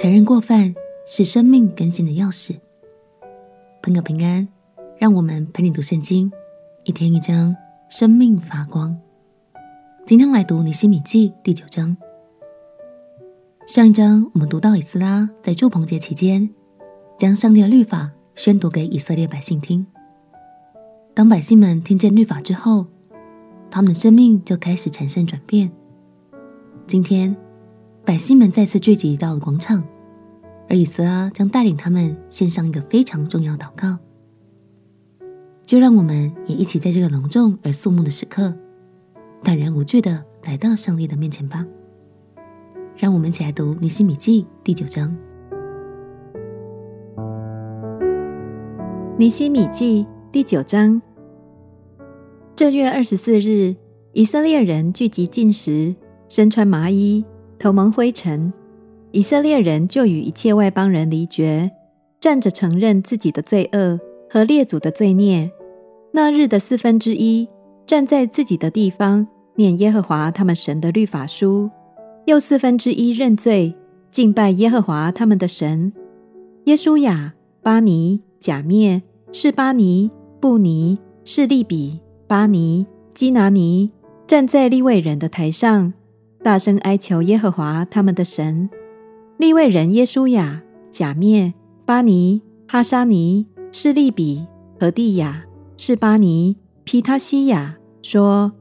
承认过犯是生命更新的钥匙。朋友平安，让我们陪你读圣经，一天一章，生命发光。今天来读尼希米记第九章。上一章我们读到以斯拉在住棚节期间，将上帝的律法宣读给以色列百姓听。当百姓们听见律法之后，他们的生命就开始产生转变。今天，百姓们再次聚集到了广场，而以斯拉将带领他们献上一个非常重要祷告。就让我们也一起在这个隆重而肃穆的时刻，坦然无惧的来到上帝的面前吧。让我们一起来读尼希米记第九章。尼希米记第九章。这月二十四日，以色列人聚集进食，身穿麻衣，头蒙灰尘。以色列人就与一切外邦人离绝，站着承认自己的罪恶和列祖的罪孽。那日的四分之一站在自己的地方，念耶和华他们神的律法书；又四分之一认罪，敬拜耶和华他们的神。耶稣雅、巴尼、甲篾、示巴尼、布尼、示利比。巴尼、基拿尼站在利未人的台上，大声哀求耶和华他们的神。利未人耶书亚、甲篾、巴尼、哈沙尼、示利比、何第亚、示巴尼、皮他西亚说：“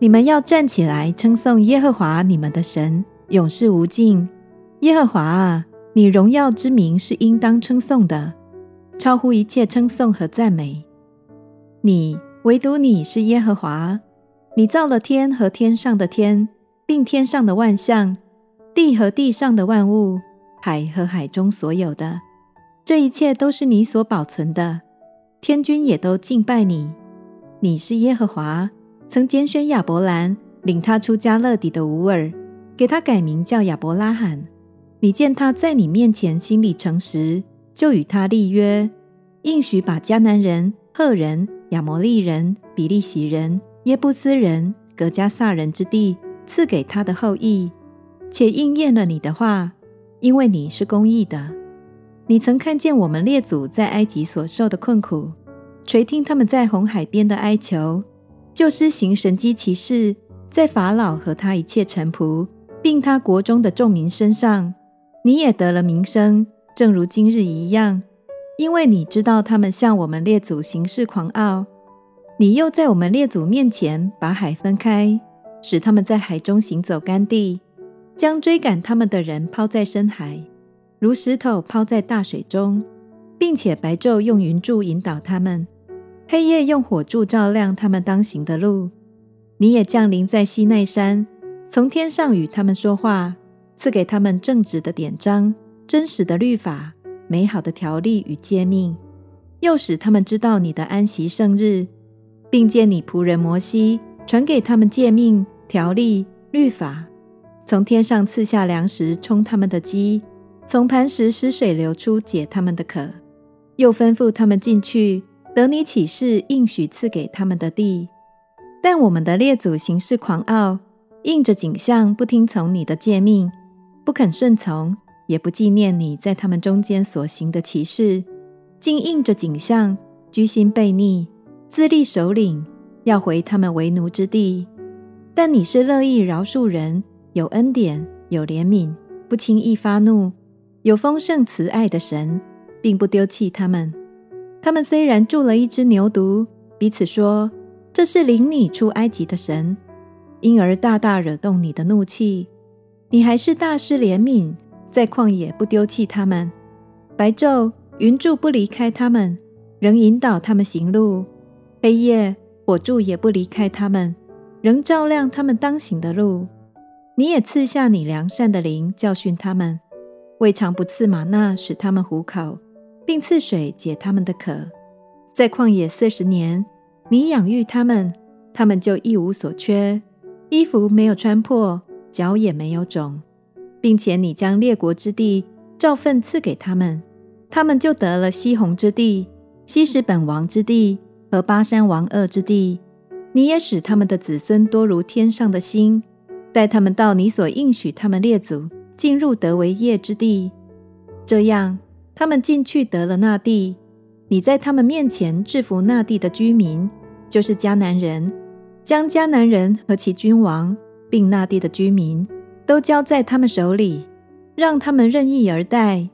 你们要站起来称颂耶和华你们的神，永世无尽。耶和华啊，你荣耀之名是应当称颂的，超乎一切称颂和赞美。你。”唯独你是耶和华，你造了天和天上的天，并天上的万象，地和地上的万物，海和海中所有的，这一切都是你所保存的。天军也都敬拜你。你是耶和华，曾拣选亚伯兰，领他出迦勒底的乌尔，给他改名叫亚伯拉罕。你见他在你面前心里诚实，就与他立约，应许把迦南人、赫人。亚摩利人、比利洗人、耶布斯人、革迦撒人之地赐给他的后裔，且应验了你的话，因为你是公义的。你曾看见我们列祖在埃及所受的困苦，垂听他们在红海边的哀求，就施行神迹奇事，在法老和他一切臣仆，并他国中的众民身上，你也得了名声，正如今日一样。因为你知道他们向我们列祖行事狂傲，你又在我们列祖面前把海分开，使他们在海中行走干地，将追赶他们的人抛在深海，如石头抛在大水中，并且白昼用云柱引导他们，黑夜用火柱照亮他们当行的路。你也降临在西奈山，从天上与他们说话，赐给他们正直的典章、真实的律法。美好的条例与诫命，又使他们知道你的安息圣日，并借你仆人摩西传给他们诫命、条例、律法。从天上赐下粮食充他们的饥，从磐石使水流出解他们的渴。又吩咐他们进去得你启示应许赐给他们的地。但我们的列祖行事狂傲，应着景象，不听从你的诫命，不肯顺从。也不纪念你在他们中间所行的奇事，竟应着景象，居心悖逆，自立首领，要回他们为奴之地。但你是乐意饶恕人，有恩典，有怜悯，不轻易发怒，有丰盛慈爱的神，并不丢弃他们。他们虽然铸了一只牛犊，彼此说：“这是领你出埃及的神。”因而大大惹动你的怒气，你还是大施怜悯。在旷野不丢弃他们，白昼云柱不离开他们，仍引导他们行路；黑夜火柱也不离开他们，仍照亮他们当行的路。你也赐下你良善的灵教训他们，未尝不赐吗哪使他们糊口，并赐水解他们的渴。在旷野四十年，你养育他们，他们就一无所缺，衣服没有穿破，脚也没有肿。并且你将列国之地照分赐给他们，他们就得了西宏之地、希实本王之地和巴珊王噩之地。你也使他们的子孙多如天上的星，带他们到你所应许他们列祖进入得为业之地，这样，他们进去得了那地。你在他们面前制服那地的居民，就是迦南人，将迦南人和其君王，并那地的居民，都交在他们手里，让他们任意而待。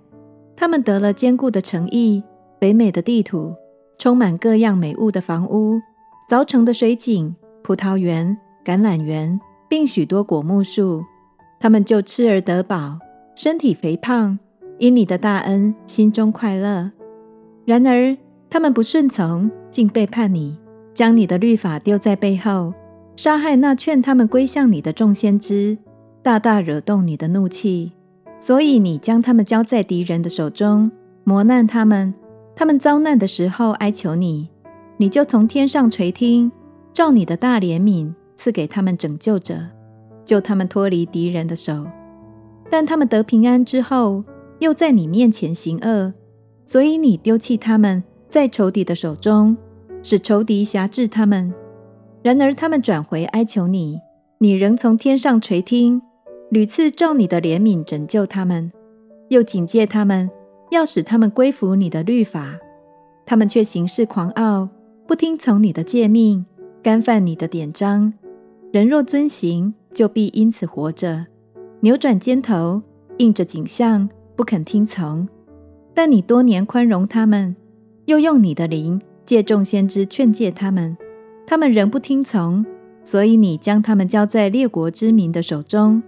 他们得了坚固的城邑，肥美的地土，充满各样美物的房屋，凿成的水井、葡萄园、橄榄园，并许多果木树。他们就吃而得饱，身体肥胖，因你的大恩，心中快乐。然而他们不顺从，竟背叛你，将你的律法丢在背后，杀害那劝他们归向你的众先知，大大惹动你的怒气。所以你将他们交在敌人的手中，磨难他们。他们遭难的时候哀求你，你就从天上垂听，照你的大怜悯赐给他们拯救者。救他们脱离敌人的手，但他们得平安之后，又在你面前行恶，所以你丢弃他们在仇敌的手中，使仇敌辖制他们。然而他们转回哀求你，你仍从天上垂听，屡次照你的怜悯拯救他们，又警戒他们，要使他们归服你的律法。他们却行事狂傲，不听从你的诫命，干犯你的典章。人若遵行，就必因此活着，扭转肩头，硬着景象，不肯听从。但你多年宽容他们，又用你的灵借众先知劝诫他们，他们仍不听从，所以你将他们交在列国之民的手中。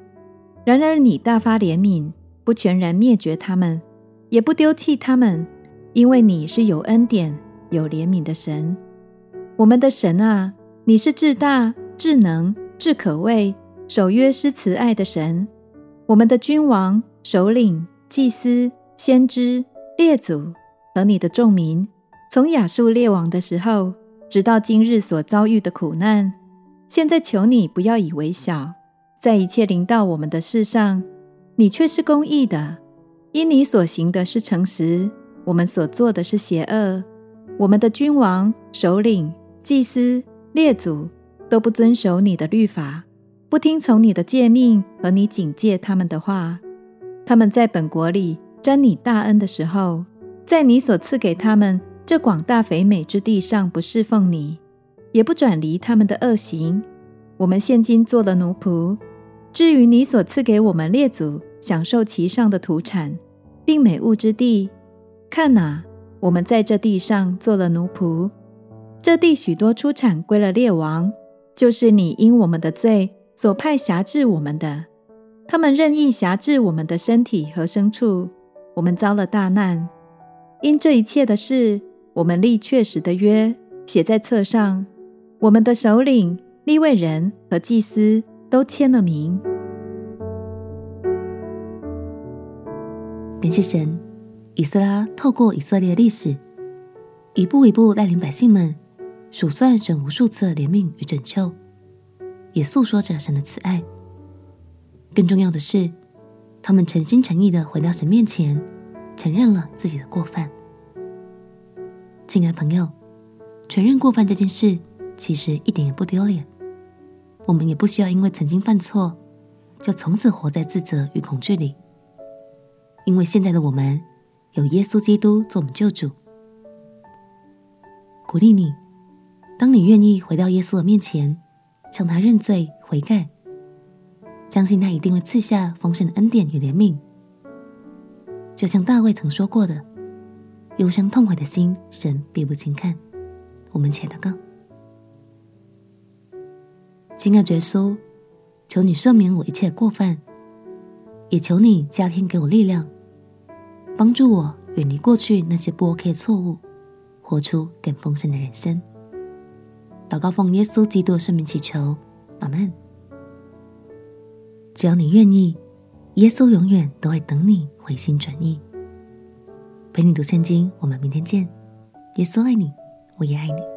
然而你大发怜悯，不全然灭绝他们，也不丢弃他们，因为你是有恩典、有怜悯的神。我们的神啊，你是至大、智能、至可畏。守约施慈爱的神，我们的君王、首领、祭司、先知、列祖和你的众民，从亚述列王的时候，直到今日所遭遇的苦难，现在求你不要以为小，在一切临到我们的事上，你却是公义的，因你所行的是诚实，我们所做的是邪恶。我们的君王、首领、祭司、列祖都不遵守你的律法。不听从你的诫命和你警戒他们的话，他们在本国里沾你大恩的时候，在你所赐给他们这广大肥美之地上不侍奉你，也不转离他们的恶行。我们现今做了奴仆。至于你所赐给我们列祖享受其上的土产，并美物之地，看哪，我们在这地上做了奴仆。这地许多出产归了列王，就是你因我们的罪。所派辖制我们的，他们任意辖制我们的身体和牲畜，我们遭了大难。因这一切的事，我们立确实的约，写在册上。我们的首领、利未人和祭司都签了名。感谢神，以色拉透过以色列历史，一步一步带领百姓们数算神无数次的怜悯与拯救。也诉说着神的慈爱。更重要的是，他们诚心诚意的回到神面前，承认了自己的过犯。亲爱朋友，承认过犯这件事其实一点也不丢脸。我们也不需要因为曾经犯错，就从此活在自责与恐惧里。因为现在的我们有耶稣基督做我们救主。鼓励你，当你愿意回到耶稣的面前。向他认罪悔改，相信他一定会赐下丰盛的恩典与怜悯。就像大卫曾说过的：“忧伤痛悔的心，神必不轻看。”我们且祷告，亲爱的耶稣，求你赦免我一切过犯，也求你加添给我力量，帮助我远离过去那些不 OK 的错误，活出更丰盛的人生。祷告奉耶稣基督的圣名祈求，阿门。只要你愿意，耶稣永远都会等你回心转意。陪你读圣经，我们明天见。耶稣爱你，我也爱你。